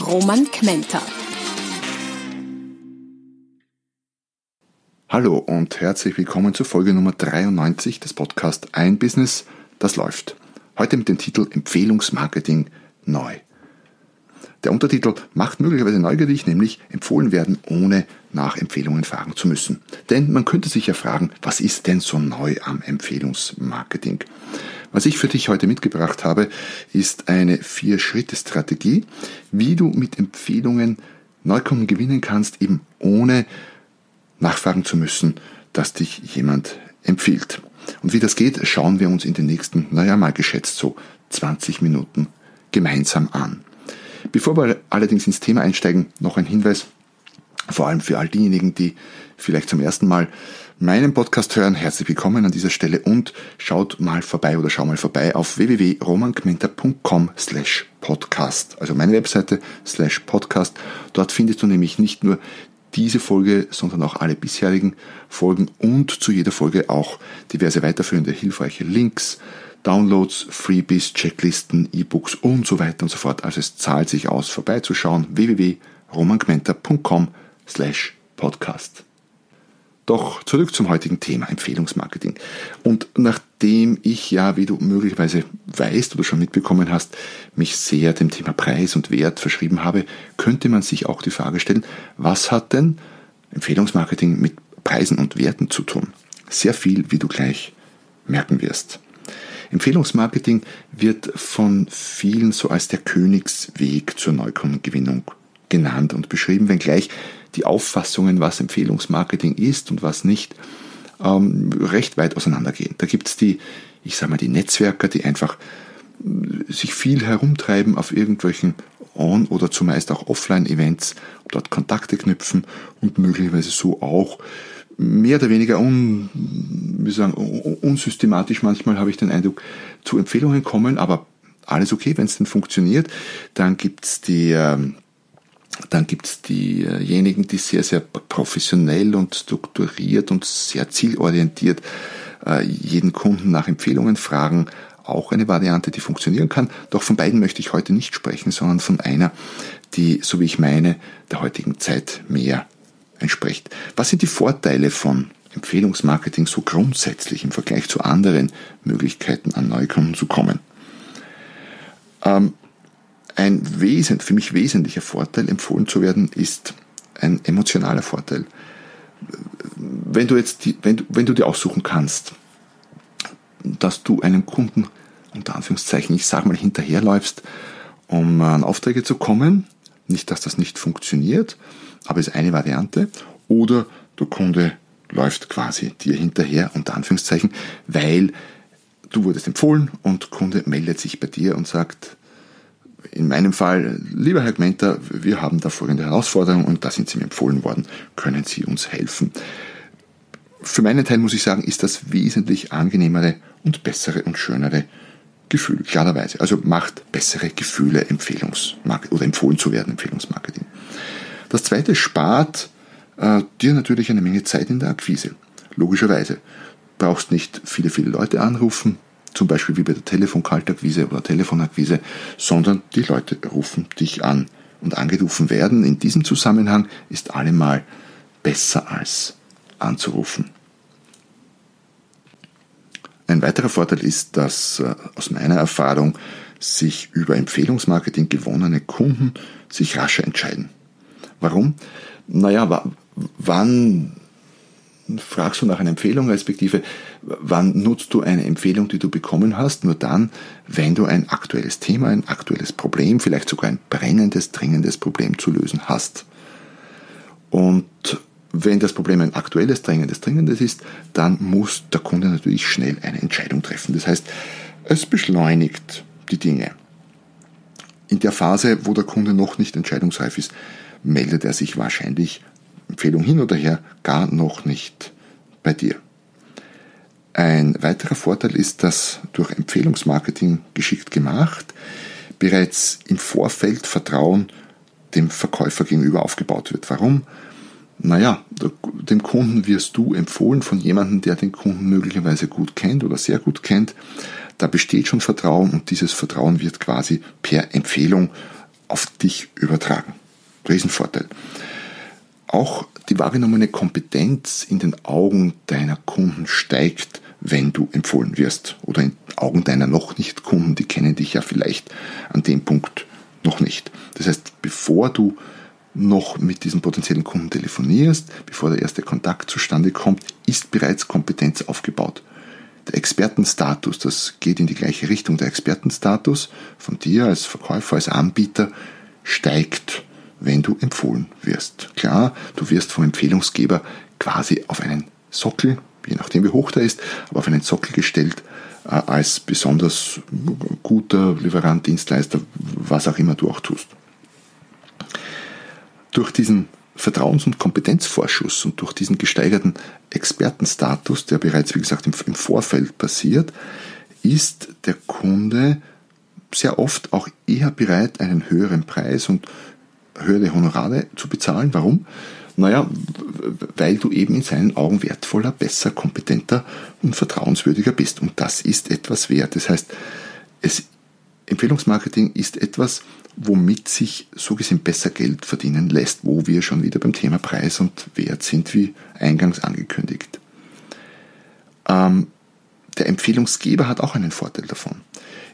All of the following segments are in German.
Roman Kmenter. Hallo und herzlich willkommen zur Folge Nummer 93 des Podcasts Ein Business, das läuft. Heute mit dem Titel Empfehlungsmarketing neu. Der Untertitel macht möglicherweise neugierig, nämlich empfohlen werden, ohne nach Empfehlungen fragen zu müssen. Denn man könnte sich ja fragen, was ist denn so neu am Empfehlungsmarketing? Was ich für dich heute mitgebracht habe, ist eine Vier-Schritte-Strategie, wie du mit Empfehlungen Neukunden gewinnen kannst, eben ohne nachfragen zu müssen, dass dich jemand empfiehlt. Und wie das geht, schauen wir uns in den nächsten, naja, mal geschätzt so 20 Minuten gemeinsam an. Bevor wir allerdings ins Thema einsteigen, noch ein Hinweis, vor allem für all diejenigen, die vielleicht zum ersten Mal meinen Podcast hören. Herzlich willkommen an dieser Stelle und schaut mal vorbei oder schau mal vorbei auf www.romankmenta.com slash podcast. Also meine Webseite slash podcast. Dort findest du nämlich nicht nur diese Folge, sondern auch alle bisherigen Folgen und zu jeder Folge auch diverse weiterführende hilfreiche Links, Downloads, Freebies, Checklisten, E-Books und so weiter und so fort. Also es zahlt sich aus, vorbeizuschauen. www.romangmenta.com slash podcast. Doch zurück zum heutigen Thema Empfehlungsmarketing. Und nachdem ich ja, wie du möglicherweise weißt oder schon mitbekommen hast, mich sehr dem Thema Preis und Wert verschrieben habe, könnte man sich auch die Frage stellen, was hat denn Empfehlungsmarketing mit Preisen und Werten zu tun? Sehr viel, wie du gleich merken wirst. Empfehlungsmarketing wird von vielen so als der Königsweg zur Neukundengewinnung genannt und beschrieben, wenngleich die Auffassungen, was Empfehlungsmarketing ist und was nicht, ähm, recht weit auseinandergehen. Da gibt es die, ich sage mal, die Netzwerker, die einfach äh, sich viel herumtreiben auf irgendwelchen On- oder zumeist auch Offline-Events, dort Kontakte knüpfen und möglicherweise so auch mehr oder weniger un, wie sagen, unsystematisch manchmal habe ich den Eindruck, zu Empfehlungen kommen, aber alles okay, wenn es denn funktioniert. Dann gibt's die ähm, dann gibt's diejenigen, die sehr, sehr professionell und strukturiert und sehr zielorientiert äh, jeden Kunden nach Empfehlungen fragen. Auch eine Variante, die funktionieren kann. Doch von beiden möchte ich heute nicht sprechen, sondern von einer, die, so wie ich meine, der heutigen Zeit mehr entspricht. Was sind die Vorteile von Empfehlungsmarketing so grundsätzlich im Vergleich zu anderen Möglichkeiten an Neukunden zu kommen? Ähm, ein wesent, für mich wesentlicher Vorteil, empfohlen zu werden, ist ein emotionaler Vorteil. Wenn du jetzt, die, wenn, wenn du dir aussuchen kannst, dass du einem Kunden, unter Anführungszeichen, ich sag mal, hinterherläufst, um an Aufträge zu kommen, nicht, dass das nicht funktioniert, aber es ist eine Variante, oder der Kunde läuft quasi dir hinterher, unter Anführungszeichen, weil du wurdest empfohlen und Kunde meldet sich bei dir und sagt, in meinem Fall, lieber Herr Gmenter, wir haben da folgende Herausforderung und da sind Sie mir empfohlen worden, können Sie uns helfen? Für meinen Teil muss ich sagen, ist das wesentlich angenehmere und bessere und schönere Gefühl, klarerweise. Also macht bessere Gefühle Empfehlungsmarketing oder empfohlen zu werden, Empfehlungsmarketing. Das zweite spart äh, dir natürlich eine Menge Zeit in der Akquise. Logischerweise. Brauchst nicht viele, viele Leute anrufen, zum Beispiel wie bei der Telefonkaltakquise oder Telefonakquise, sondern die Leute rufen dich an. Und angerufen werden in diesem Zusammenhang ist allemal besser als anzurufen. Ein weiterer Vorteil ist, dass äh, aus meiner Erfahrung sich über Empfehlungsmarketing gewonnene Kunden sich rascher entscheiden. Warum? Naja, wann fragst du nach einer Empfehlung, respektive wann nutzt du eine Empfehlung, die du bekommen hast? Nur dann, wenn du ein aktuelles Thema, ein aktuelles Problem, vielleicht sogar ein brennendes, dringendes Problem zu lösen hast. Und wenn das Problem ein aktuelles, drängendes, dringendes ist, dann muss der Kunde natürlich schnell eine Entscheidung treffen. Das heißt, es beschleunigt die Dinge. in der Phase, wo der Kunde noch nicht entscheidungsreif ist, meldet er sich wahrscheinlich, Empfehlung hin oder her, gar noch nicht bei dir. Ein weiterer Vorteil ist, dass durch Empfehlungsmarketing geschickt gemacht bereits im Vorfeld Vertrauen dem Verkäufer gegenüber aufgebaut wird. Warum? Naja, dem Kunden wirst du empfohlen von jemandem, der den Kunden möglicherweise gut kennt oder sehr gut kennt. Da besteht schon Vertrauen und dieses Vertrauen wird quasi per Empfehlung auf dich übertragen. Riesenvorteil. Auch die wahrgenommene Kompetenz in den Augen deiner Kunden steigt, wenn du empfohlen wirst. Oder in Augen deiner noch nicht Kunden, die kennen dich ja vielleicht an dem Punkt noch nicht. Das heißt, bevor du noch mit diesem potenziellen Kunden telefonierst, bevor der erste Kontakt zustande kommt, ist bereits Kompetenz aufgebaut. Der Expertenstatus, das geht in die gleiche Richtung. Der Expertenstatus von dir als Verkäufer, als Anbieter steigt, wenn du empfohlen wirst. Klar, du wirst vom Empfehlungsgeber quasi auf einen Sockel, je nachdem wie hoch der ist, aber auf einen Sockel gestellt äh, als besonders guter Lieferant, Dienstleister, was auch immer du auch tust. Durch diesen Vertrauens- und Kompetenzvorschuss und durch diesen gesteigerten Expertenstatus, der bereits, wie gesagt, im, Vorfeld passiert, ist der Kunde sehr oft auch eher bereit, einen höheren Preis und höhere Honorare zu bezahlen. Warum? Naja, weil du eben in seinen Augen wertvoller, besser, kompetenter und vertrauenswürdiger bist. Und das ist etwas wert. Das heißt, es, Empfehlungsmarketing ist etwas, womit sich so gesehen besser Geld verdienen lässt, wo wir schon wieder beim Thema Preis und Wert sind, wie eingangs angekündigt. Ähm, der Empfehlungsgeber hat auch einen Vorteil davon.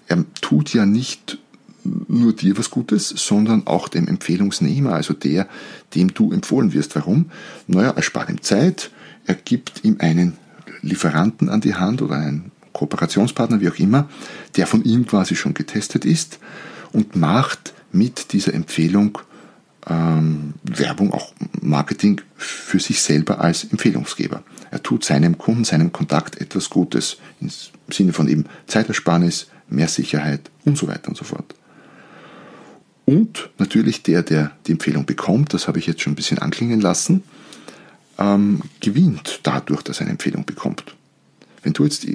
Er tut ja nicht nur dir was Gutes, sondern auch dem Empfehlungsnehmer, also der, dem du empfohlen wirst. Warum? Naja, er spart ihm Zeit, er gibt ihm einen Lieferanten an die Hand oder einen Kooperationspartner, wie auch immer, der von ihm quasi schon getestet ist und macht mit dieser Empfehlung ähm, Werbung, auch Marketing für sich selber als Empfehlungsgeber. Er tut seinem Kunden, seinem Kontakt etwas Gutes im Sinne von eben Zeitersparnis, mehr Sicherheit und so weiter und so fort. Und natürlich der, der die Empfehlung bekommt, das habe ich jetzt schon ein bisschen anklingen lassen, ähm, gewinnt dadurch, dass er eine Empfehlung bekommt. Wenn du jetzt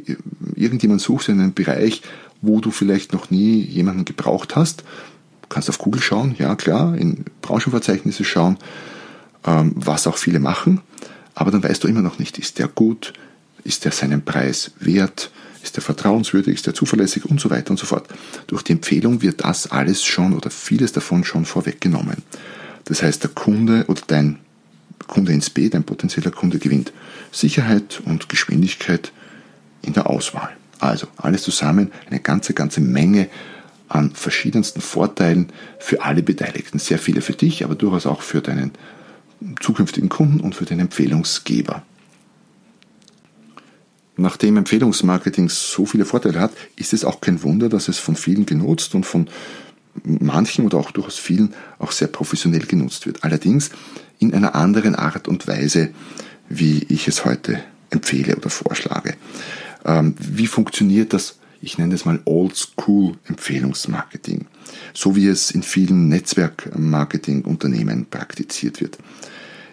irgendjemanden suchst in einem Bereich, wo du vielleicht noch nie jemanden gebraucht hast, kannst auf Google schauen, ja klar, in Branchenverzeichnisse schauen, ähm, was auch viele machen, aber dann weißt du immer noch nicht, ist der gut, ist der seinen Preis wert, ist der vertrauenswürdig, ist der zuverlässig und so weiter und so fort. Durch die Empfehlung wird das alles schon oder vieles davon schon vorweggenommen. Das heißt, der Kunde oder dein Kunde ins B, dein potenzieller Kunde gewinnt Sicherheit und Geschwindigkeit in der Auswahl. Also alles zusammen eine ganze, ganze Menge an verschiedensten Vorteilen für alle Beteiligten. Sehr viele für dich, aber durchaus auch für deinen zukünftigen Kunden und für den Empfehlungsgeber. Nachdem Empfehlungsmarketing so viele Vorteile hat, ist es auch kein Wunder, dass es von vielen genutzt und von manchen oder auch durchaus vielen auch sehr professionell genutzt wird. Allerdings in einer anderen Art und Weise, wie ich es heute empfehle oder vorschlage. Ähm, wie funktioniert das? Ich nenne es mal Old-School-Empfehlungsmarketing, so wie es in vielen Netzwerkmarketing-Unternehmen praktiziert wird.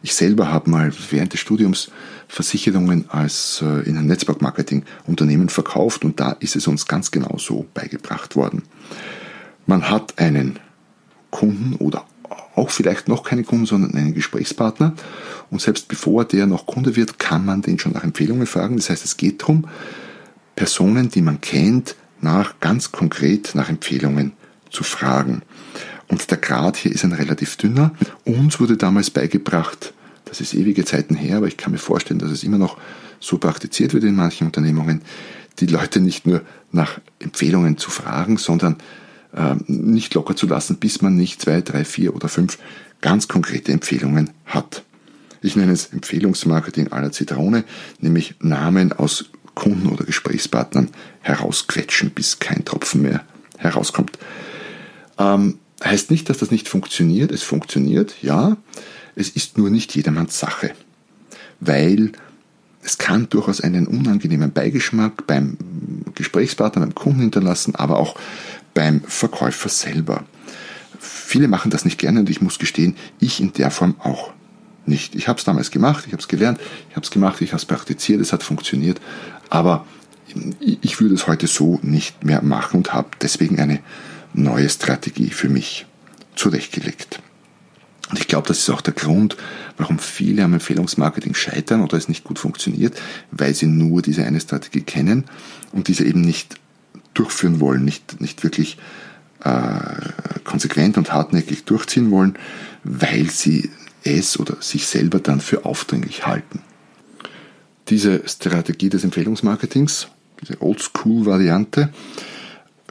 Ich selber habe mal während des Studiums Versicherungen als äh, in einem Netzwerkmarketing-Unternehmen verkauft und da ist es uns ganz genau so beigebracht worden. Man hat einen Kunden oder auch vielleicht noch keine Kunden, sondern einen Gesprächspartner. Und selbst bevor der noch Kunde wird, kann man den schon nach Empfehlungen fragen. Das heißt, es geht darum, Personen, die man kennt, nach ganz konkret nach Empfehlungen zu fragen. Und der Grad hier ist ein relativ dünner. Uns wurde damals beigebracht, das ist ewige Zeiten her, aber ich kann mir vorstellen, dass es immer noch so praktiziert wird in manchen Unternehmungen, die Leute nicht nur nach Empfehlungen zu fragen, sondern äh, nicht locker zu lassen, bis man nicht zwei, drei, vier oder fünf ganz konkrete Empfehlungen hat. Ich nenne es Empfehlungsmarketing aller Zitrone, nämlich Namen aus Kunden oder Gesprächspartnern herausquetschen, bis kein Tropfen mehr herauskommt. Ähm, heißt nicht, dass das nicht funktioniert. Es funktioniert, ja. Es ist nur nicht jedermanns Sache. Weil es kann durchaus einen unangenehmen Beigeschmack beim Gesprächspartner, beim Kunden hinterlassen, aber auch beim Verkäufer selber. viele machen das nicht gerne und ich muss gestehen, ich in der Form auch nicht. Ich habe es damals gemacht, ich habe es gelernt, ich habe es gemacht, ich habe es praktiziert, es hat funktioniert, aber ich würde es heute so nicht mehr machen und habe deswegen eine neue Strategie für mich zurechtgelegt. Und ich glaube, das ist auch der Grund, warum viele am Empfehlungsmarketing scheitern oder es nicht gut funktioniert, weil sie nur diese eine Strategie kennen und diese eben nicht durchführen wollen, nicht, nicht wirklich äh, konsequent und hartnäckig durchziehen wollen, weil sie es oder sich selber dann für aufdringlich halten. Diese Strategie des Empfehlungsmarketings, diese Oldschool-Variante,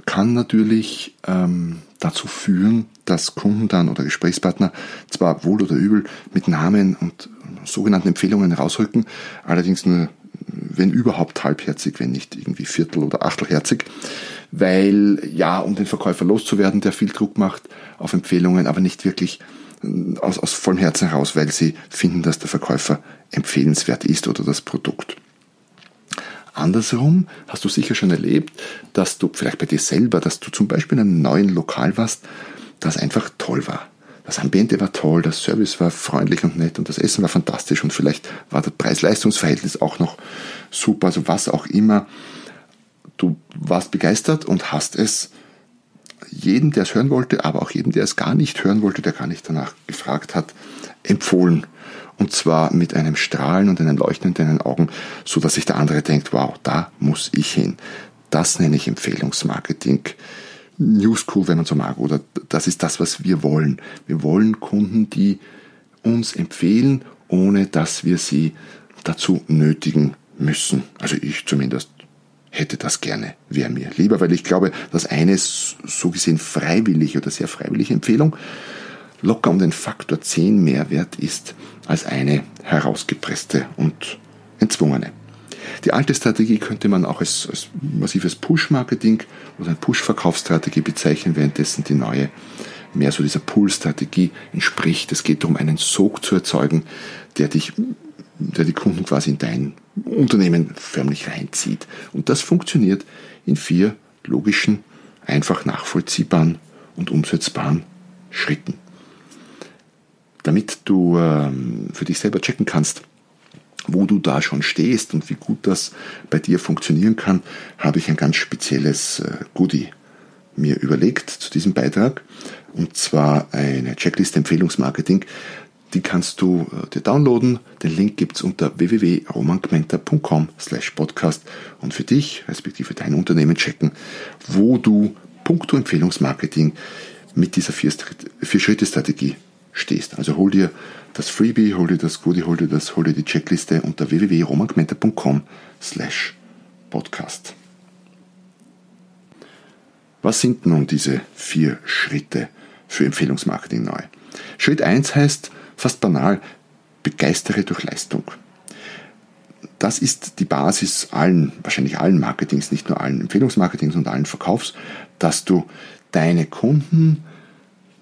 kann natürlich ähm, dazu führen, dass Kunden dann oder Gesprächspartner zwar wohl oder übel mit Namen und sogenannten Empfehlungen rausrücken, allerdings nur, wenn überhaupt halbherzig, wenn nicht irgendwie viertel- oder achtelherzig, weil ja, um den Verkäufer loszuwerden, der viel Druck macht auf Empfehlungen, aber nicht wirklich äh, aus, aus vollem Herzen heraus, weil sie finden, dass der Verkäufer empfehlenswert ist oder das Produkt. Andersrum hast du sicher schon erlebt, dass du vielleicht bei dir selber, dass du zum Beispiel in einem neuen Lokal warst, das einfach toll war. Das Ambiente war toll, der Service war freundlich und nett und das Essen war fantastisch und vielleicht war das Preis-Leistungs-Verhältnis auch noch super, also was auch immer. Du warst begeistert und hast es jedem, der es hören wollte, aber auch jedem, der es gar nicht hören wollte, der gar nicht danach gefragt hat, empfohlen. Und zwar mit einem Strahlen und einem Leuchten in deinen Augen, so dass sich der andere denkt, wow, da muss ich hin. Das nenne ich Empfehlungsmarketing. New School, wenn man so mag, oder das ist das, was wir wollen. Wir wollen Kunden, die uns empfehlen, ohne dass wir sie dazu nötigen müssen. Also ich zumindest hätte das gerne, wäre mir lieber, weil ich glaube, dass eine so gesehen freiwillige oder sehr freiwillige Empfehlung locker um den Faktor 10 mehr wert ist als eine herausgepresste und entzwungene. Die alte Strategie könnte man auch als, als massives Push-Marketing oder eine Push-Verkaufsstrategie bezeichnen, währenddessen die neue mehr so dieser Pull-Strategie entspricht. Es geht darum, einen Sog zu erzeugen, der dich, der die Kunden quasi in dein Unternehmen förmlich reinzieht. Und das funktioniert in vier logischen, einfach nachvollziehbaren und umsetzbaren Schritten. Damit du ähm, für dich selber checken kannst, wo du da schon stehst und wie gut das bei dir funktionieren kann, habe ich ein ganz spezielles äh, Goodie mir überlegt zu diesem Beitrag. Und zwar eine Checkliste Empfehlungsmarketing. Die kannst du äh, dir downloaden. Den Link gibt's unter www.romangmenta.com slash podcast und für dich, respektive dein Unternehmen checken, wo du puncto Empfehlungsmarketing mit dieser Vier-Schritte-Strategie stehst. Also hol dir das Freebie, hol dir das Goodie, hol dir das, hol dir die Checkliste unter www.romangmenta.com slash podcast. Was sind nun diese vier Schritte für Empfehlungsmarketing neu? Schritt 1 heißt fast banal, begeistere durch Leistung. Das ist die Basis allen, wahrscheinlich allen Marketings, nicht nur allen Empfehlungsmarketings und allen Verkaufs, dass du deine Kunden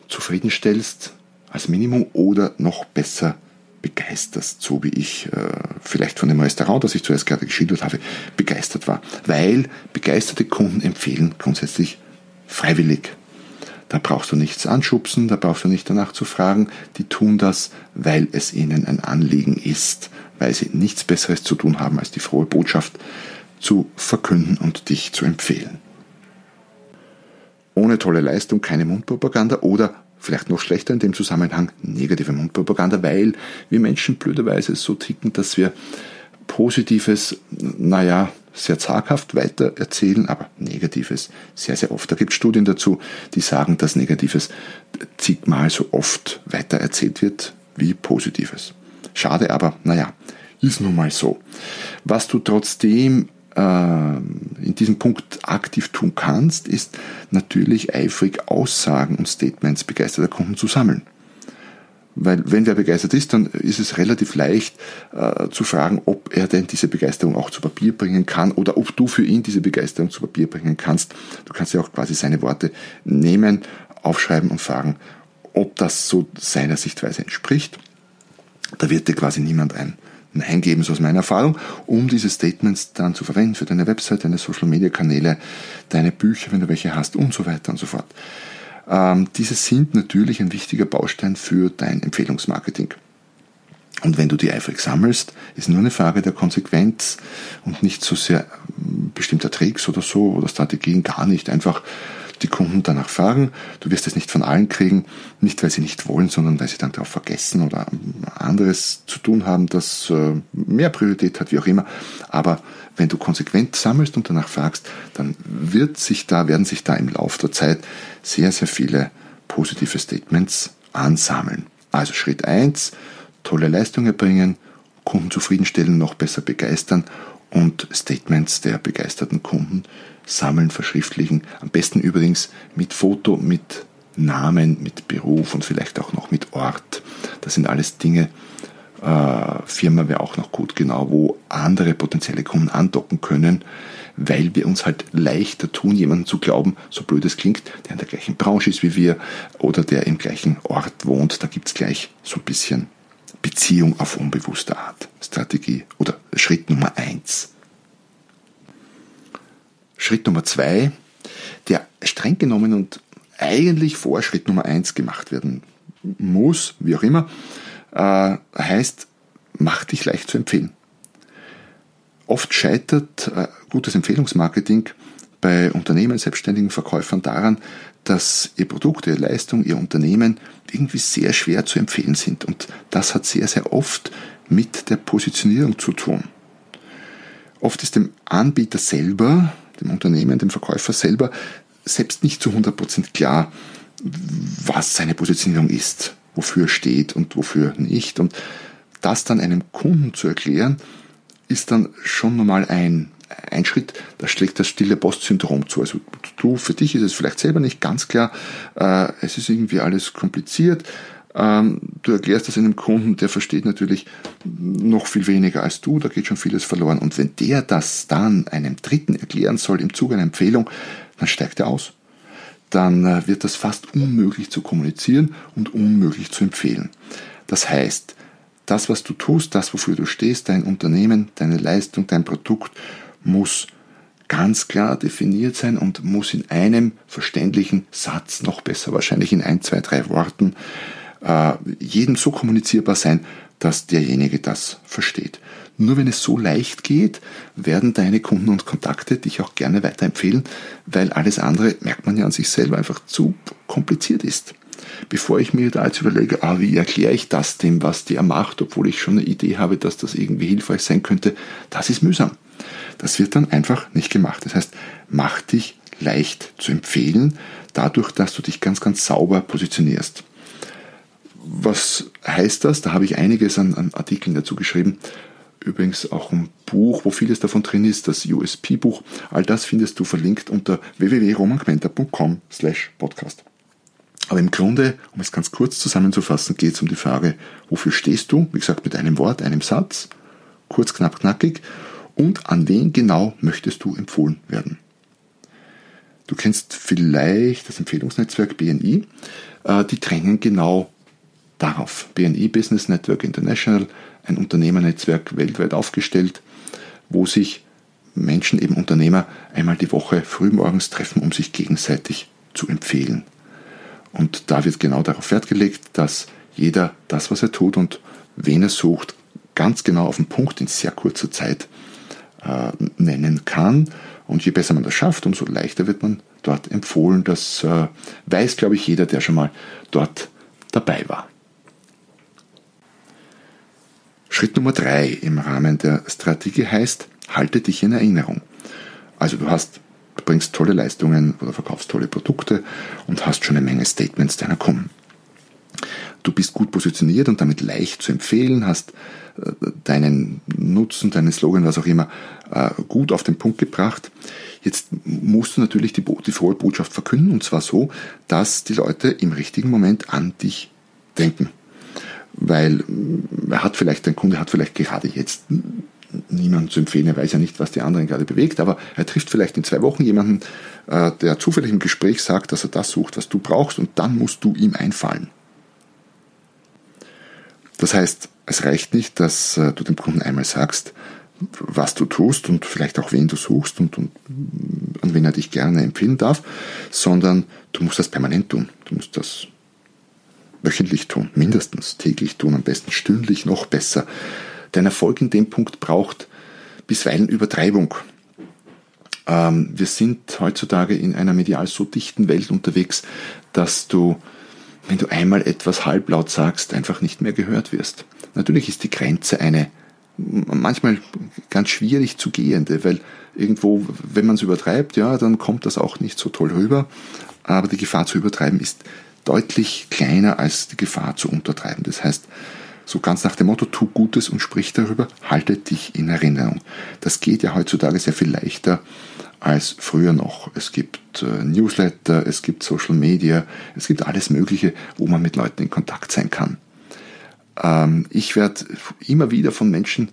zufriedenstellst, als Minimum oder noch besser begeisterst, so wie ich äh, vielleicht von dem Restaurant, das ich zuerst gerade geschildert habe, begeistert war. Weil begeisterte Kunden empfehlen grundsätzlich freiwillig. Da brauchst du nichts anschubsen, da brauchst du nicht danach zu fragen. Die tun das, weil es ihnen ein Anliegen ist, weil sie nichts Besseres zu tun haben, als die frohe Botschaft zu verkünden und dich zu empfehlen. Ohne tolle Leistung keine Mundpropaganda oder vielleicht noch schlechter in dem Zusammenhang negative Mundpropaganda, weil wir Menschen blöderweise so ticken, dass wir Positives, naja, sehr zaghaft weiter erzählen, aber Negatives sehr, sehr oft. Da gibt es Studien dazu, die sagen, dass Negatives zigmal so oft weiter erzählt wird wie Positives. Schade, aber naja, ist nun mal so. Was du trotzdem in diesem Punkt aktiv tun kannst, ist natürlich eifrig Aussagen und Statements begeisterter Kunden zu sammeln. Weil wenn wer begeistert ist, dann ist es relativ leicht äh, zu fragen, ob er denn diese Begeisterung auch zu Papier bringen kann oder ob du für ihn diese Begeisterung zu Papier bringen kannst. Du kannst ja auch quasi seine Worte nehmen, aufschreiben und fragen, ob das so seiner Sichtweise entspricht. Da wird dir quasi niemand ein Nein geben, so aus meiner Erfahrung, um diese Statements dann zu verwenden für deine Website, deine Social Media Kanäle, deine Bücher, wenn du welche hast und so weiter und so fort. Ähm, diese sind natürlich ein wichtiger Baustein für dein Empfehlungsmarketing. Und wenn du die eifrig sammelst, ist nur eine Frage der Konsequenz und nicht so sehr ähm, bestimmter Tricks oder so oder Strategien, gar nicht. Einfach die Kunden danach fragen. Du wirst es nicht von allen kriegen, nicht weil sie nicht wollen, sondern weil sie dann darauf vergessen oder anderes zu tun haben, das äh, mehr Priorität hat, wie auch immer. Aber wenn du konsequent sammelst und danach fragst, dann wird sich da, werden sich da im Laufe der Zeit sehr, sehr viele positive Statements ansammeln. Also Schritt eins tolle Leistung erbringen, Kunden zufriedenstellen, noch besser begeistern und Statements der begeisterten Kunden sammeln, verschriftlichen. Am besten übrigens mit Foto, mit Namen, mit Beruf und vielleicht auch noch mit Ort. Das sind alles Dinge, äh, Firma wäre auch noch gut, genau, wo andere potenzielle Kunden andocken können, weil wir uns halt leichter tun, jemanden zu glauben, so blöd es klingt, der in der gleichen Branche ist wie wir oder der im gleichen Ort wohnt. Da gibt es gleich so ein bisschen Beziehung auf unbewusste Art. Strategie oder Schritt Nummer eins. Schritt Nummer zwei, der streng genommen und eigentlich vor Schritt Nummer eins gemacht werden muss, wie auch immer, äh, heißt, mach dich leicht zu empfehlen. Oft scheitert äh, gutes Empfehlungsmarketing bei Unternehmen, selbstständigen Verkäufern daran, dass ihr Produkt, ihre Leistung, ihr Unternehmen irgendwie sehr schwer zu empfehlen sind. Und das hat sehr, sehr oft mit der Positionierung zu tun. Oft ist dem Anbieter selber, dem Unternehmen, dem Verkäufer selber, selbst nicht zu 100% klar, was seine Positionierung ist, wofür steht und wofür nicht. Und das dann einem Kunden zu erklären, ist dann schon nochmal ein, ein Schritt, da schlägt das stille Post-Syndrom zu. Also du, für dich ist es vielleicht selber nicht ganz klar, äh, es ist irgendwie alles kompliziert. Ähm, du erklärst das einem Kunden, der versteht natürlich noch viel weniger als du, da geht schon vieles verloren. Und wenn der das dann einem Dritten erklären soll im Zuge einer Empfehlung, dann steigt er aus. Dann äh, wird das fast unmöglich zu kommunizieren und unmöglich zu empfehlen. Das heißt, das, was du tust, das, wofür du stehst, dein Unternehmen, deine Leistung, dein Produkt, muss ganz klar definiert sein und muss in einem verständlichen Satz, noch besser wahrscheinlich in ein, zwei, drei Worten, äh, jedem so kommunizierbar sein, dass derjenige das versteht. Nur wenn es so leicht geht, werden deine Kunden und Kontakte dich auch gerne weiterempfehlen, weil alles andere, merkt man ja an sich selber, einfach zu kompliziert ist. Bevor ich mir da jetzt überlege, ah, wie erkläre ich das dem, was der macht, obwohl ich schon eine Idee habe, dass das irgendwie hilfreich sein könnte, das ist mühsam. Das wird dann einfach nicht gemacht. Das heißt, mach dich leicht zu empfehlen, dadurch, dass du dich ganz, ganz sauber positionierst. Was heißt das? Da habe ich einiges an, an Artikeln dazu geschrieben. Übrigens auch ein Buch, wo vieles davon drin ist, das USP-Buch. All das findest du verlinkt unter www.romangmenta.com slash podcast. Aber im Grunde, um es ganz kurz zusammenzufassen, geht es um die Frage, wofür stehst du? Wie gesagt, mit einem Wort, einem Satz, kurz, knapp, knackig und an wen genau möchtest du empfohlen werden. Du kennst vielleicht das Empfehlungsnetzwerk BNI. Äh, die drängen genau darauf. BNI Business Network International, ein Unternehmernetzwerk weltweit aufgestellt, wo sich Menschen, eben Unternehmer, einmal die Woche frühmorgens treffen, um sich gegenseitig zu empfehlen. Und da wird genau darauf Wert gelegt, dass jeder das, was er tut und wen er sucht, ganz genau auf den Punkt in sehr kurzer Zeit äh, nennen kann. Und je besser man das schafft, umso leichter wird man dort empfohlen. Das äh, weiß, glaube ich, jeder, der schon mal dort dabei war. Schritt Nummer drei im Rahmen der Strategie heißt, halte dich in Erinnerung. Also du hast, du bringst tolle Leistungen oder verkaufst tolle Produkte und hast schon eine Menge Statements deiner Kunden. Du bist gut positioniert und damit leicht zu empfehlen, hast äh, deinen Nutzen, deinen Slogan, was auch immer, äh, gut auf den Punkt gebracht. Jetzt musst du natürlich die, die frohe Botschaft verkünden und zwar so, dass die Leute im richtigen Moment an dich denken. Weil äh, er hat vielleicht, dein Kunde hat vielleicht gerade jetzt niemanden zu empfehlen, er weiß ja nicht, was die anderen gerade bewegt, aber er trifft vielleicht in zwei Wochen jemanden, der zufällig im Gespräch sagt, dass er das sucht, was du brauchst und dann musst du ihm einfallen. Das heißt, es reicht nicht, dass äh, du dem Kunden einmal sagst, was du tust und vielleicht auch wen du suchst und, und an wen er dich gerne empfehlen darf, sondern du musst das permanent tun. Du musst das wöchentlich tun, mindestens täglich tun, am besten stündlich, noch besser. Dein Erfolg in dem Punkt braucht bisweilen Übertreibung. Ähm, wir sind heutzutage in einer medial so dichten Welt unterwegs, dass du, wenn du einmal etwas halblaut sagst, einfach nicht mehr gehört wirst. Natürlich ist die Grenze eine manchmal ganz schwierig zu gehende, weil irgendwo, wenn man es übertreibt, ja, dann kommt das auch nicht so toll rüber. Aber die Gefahr zu übertreiben ist deutlich kleiner als die Gefahr zu untertreiben. Das heißt, so ganz nach dem Motto, tu Gutes und sprich darüber, halte dich in Erinnerung. Das geht ja heutzutage sehr viel leichter als früher noch. Es gibt äh, Newsletter, es gibt Social Media, es gibt alles Mögliche, wo man mit Leuten in Kontakt sein kann. Ähm, ich werde immer wieder von Menschen,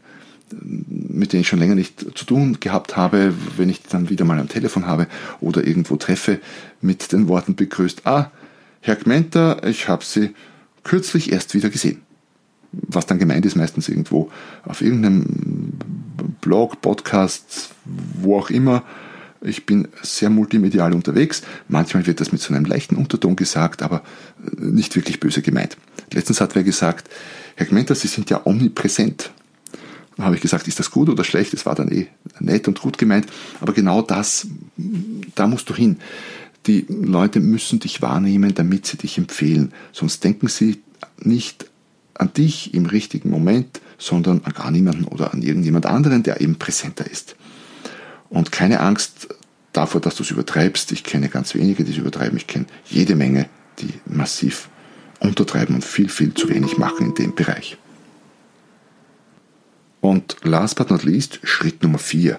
mit denen ich schon länger nicht zu tun gehabt habe, wenn ich dann wieder mal am Telefon habe oder irgendwo treffe, mit den Worten begrüßt, ah, Herr Gmenter, ich habe Sie kürzlich erst wieder gesehen. Was dann gemeint ist, meistens irgendwo auf irgendeinem Blog, Podcast, wo auch immer. Ich bin sehr multimedial unterwegs. Manchmal wird das mit so einem leichten Unterton gesagt, aber nicht wirklich böse gemeint. Letztens hat wer gesagt, Herr Gmenter, Sie sind ja omnipräsent. Dann habe ich gesagt, ist das gut oder schlecht? Es war dann eh nett und gut gemeint. Aber genau das, da musst du hin. Die Leute müssen dich wahrnehmen, damit sie dich empfehlen. Sonst denken sie nicht an dich im richtigen Moment, sondern an gar niemanden oder an irgendjemand anderen, der eben präsenter ist. Und keine Angst davor, dass du es übertreibst. Ich kenne ganz wenige, die es übertreiben. Ich kenne jede Menge, die massiv untertreiben und viel, viel zu wenig machen in dem Bereich. Und last but not least, Schritt Nummer 4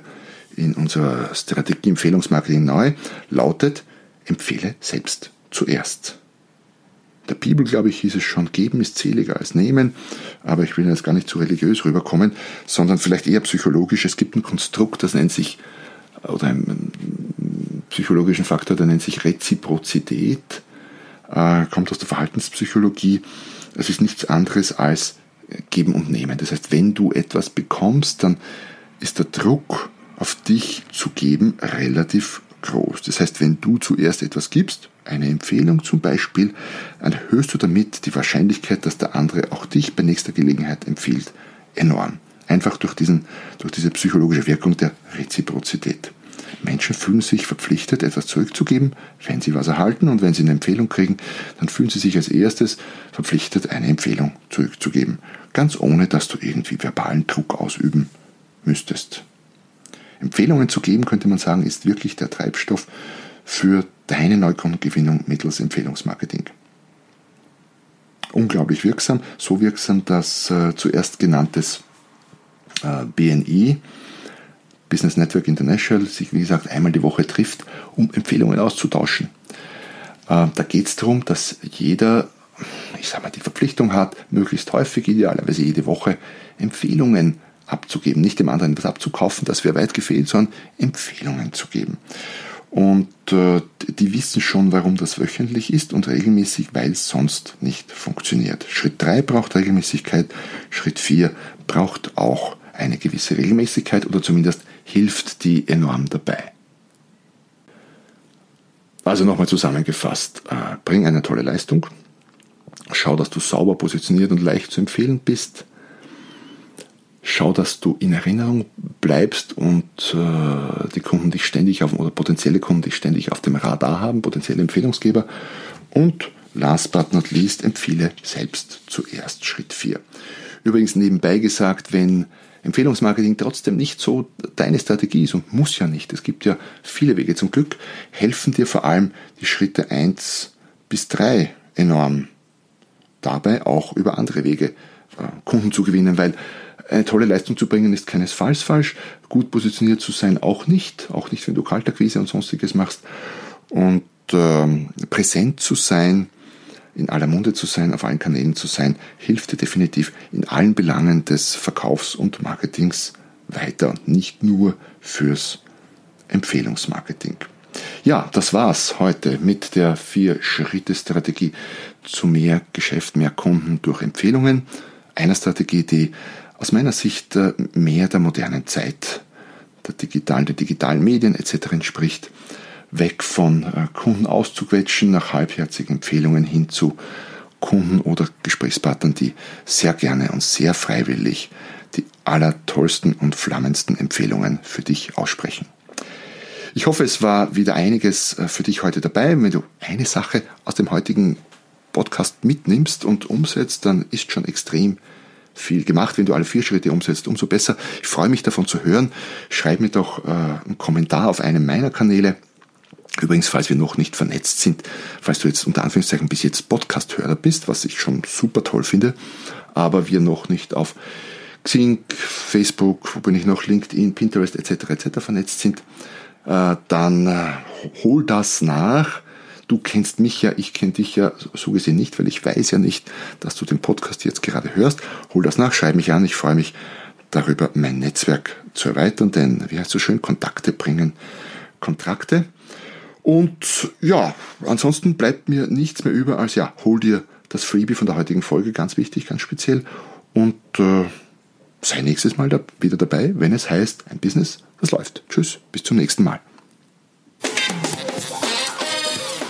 in unserer Strategie Empfehlungsmarketing neu lautet, empfehle selbst zuerst. Der Bibel, glaube ich, hieß es schon, geben ist seliger als nehmen, aber ich will jetzt gar nicht zu religiös rüberkommen, sondern vielleicht eher psychologisch. Es gibt ein Konstrukt, das nennt sich, oder einen psychologischen Faktor, der nennt sich Reziprozität, äh, kommt aus der Verhaltenspsychologie. Es ist nichts anderes als geben und nehmen. Das heißt, wenn du etwas bekommst, dann ist der Druck auf dich zu geben relativ groß. Das heißt, wenn du zuerst etwas gibst, eine Empfehlung zum Beispiel, erhöhst du damit die Wahrscheinlichkeit, dass der andere auch dich bei nächster Gelegenheit empfiehlt, enorm. Einfach durch, diesen, durch diese psychologische Wirkung der Reziprozität. Menschen fühlen sich verpflichtet, etwas zurückzugeben, wenn sie was erhalten und wenn sie eine Empfehlung kriegen, dann fühlen sie sich als erstes verpflichtet, eine Empfehlung zurückzugeben. Ganz ohne, dass du irgendwie verbalen Druck ausüben müsstest. Empfehlungen zu geben, könnte man sagen, ist wirklich der Treibstoff für deine Neukundengewinnung mittels Empfehlungsmarketing. Unglaublich wirksam, so wirksam, dass äh, zuerst genanntes äh, BNI, Business Network International, sich wie gesagt einmal die Woche trifft, um Empfehlungen auszutauschen. Äh, da geht es darum, dass jeder, ich sage mal, die Verpflichtung hat, möglichst häufig, idealerweise jede Woche, Empfehlungen abzugeben. Nicht dem anderen etwas abzukaufen, das wäre weit gefehlt, sondern Empfehlungen zu geben. Und äh, die wissen schon, warum das wöchentlich ist und regelmäßig, weil es sonst nicht funktioniert. Schritt 3 braucht Regelmäßigkeit, Schritt 4 braucht auch eine gewisse Regelmäßigkeit oder zumindest hilft die enorm dabei. Also nochmal zusammengefasst, äh, bring eine tolle Leistung, schau, dass du sauber positioniert und leicht zu empfehlen bist, schau, dass du in Erinnerung bleibst und äh, die Kunden dich ständig auf, oder potenzielle Kunden dich ständig auf dem Radar haben, potenzielle Empfehlungsgeber und last but not least empfehle selbst zuerst Schritt 4. Übrigens nebenbei gesagt, wenn Empfehlungsmarketing trotzdem nicht so deine Strategie ist und muss ja nicht. Es gibt ja viele Wege. Zum Glück helfen dir vor allem die Schritte 1 bis 3 enorm. Dabei auch über andere Wege äh, Kunden zu gewinnen, weil eine tolle Leistung zu bringen ist keinesfalls falsch. Gut positioniert zu sein auch nicht. Auch nicht, wenn du Kaltakquise und sonstiges machst. Und ähm, präsent zu sein, in aller Munde zu sein, auf allen Kanälen zu sein, hilft dir definitiv in allen Belangen des Verkaufs und Marketings weiter nicht nur fürs Empfehlungsmarketing. Ja, das war's heute mit der Vier-Schritte-Strategie zu mehr Geschäft, mehr Kunden durch Empfehlungen. Einer Strategie, die aus meiner Sicht äh, mehr der modernen Zeit der digitalen, der digitalen Medien etc. entspricht. Weg von äh, Kunden auszuquetschen nach halbherzigen Empfehlungen hin zu Kunden oder Gesprächspartnern, die sehr gerne und sehr freiwillig die allertollsten und flammendsten Empfehlungen für dich aussprechen. Ich hoffe, es war wieder einiges äh, für dich heute dabei. Wenn du eine Sache aus dem heutigen Podcast mitnimmst und umsetzt, dann ist schon extrem viel gemacht. Wenn du alle vier Schritte umsetzt, umso besser. Ich freue mich davon zu hören. Schreib mir doch äh, einen Kommentar auf einem meiner Kanäle. Übrigens, falls wir noch nicht vernetzt sind, falls du jetzt unter Anführungszeichen bis jetzt Podcast-Hörer bist, was ich schon super toll finde, aber wir noch nicht auf Xing, Facebook, wo bin ich noch, LinkedIn, Pinterest etc. etc. vernetzt sind, äh, dann äh, hol das nach. Du kennst mich ja, ich kenne dich ja so gesehen nicht, weil ich weiß ja nicht, dass du den Podcast jetzt gerade hörst. Hol das nach, schreib mich an, ich freue mich darüber, mein Netzwerk zu erweitern, denn, wie heißt so schön, Kontakte bringen Kontrakte. Und ja, ansonsten bleibt mir nichts mehr über als ja, hol dir das Freebie von der heutigen Folge, ganz wichtig, ganz speziell. Und äh, sei nächstes Mal da, wieder dabei, wenn es heißt, ein Business, das läuft. Tschüss, bis zum nächsten Mal.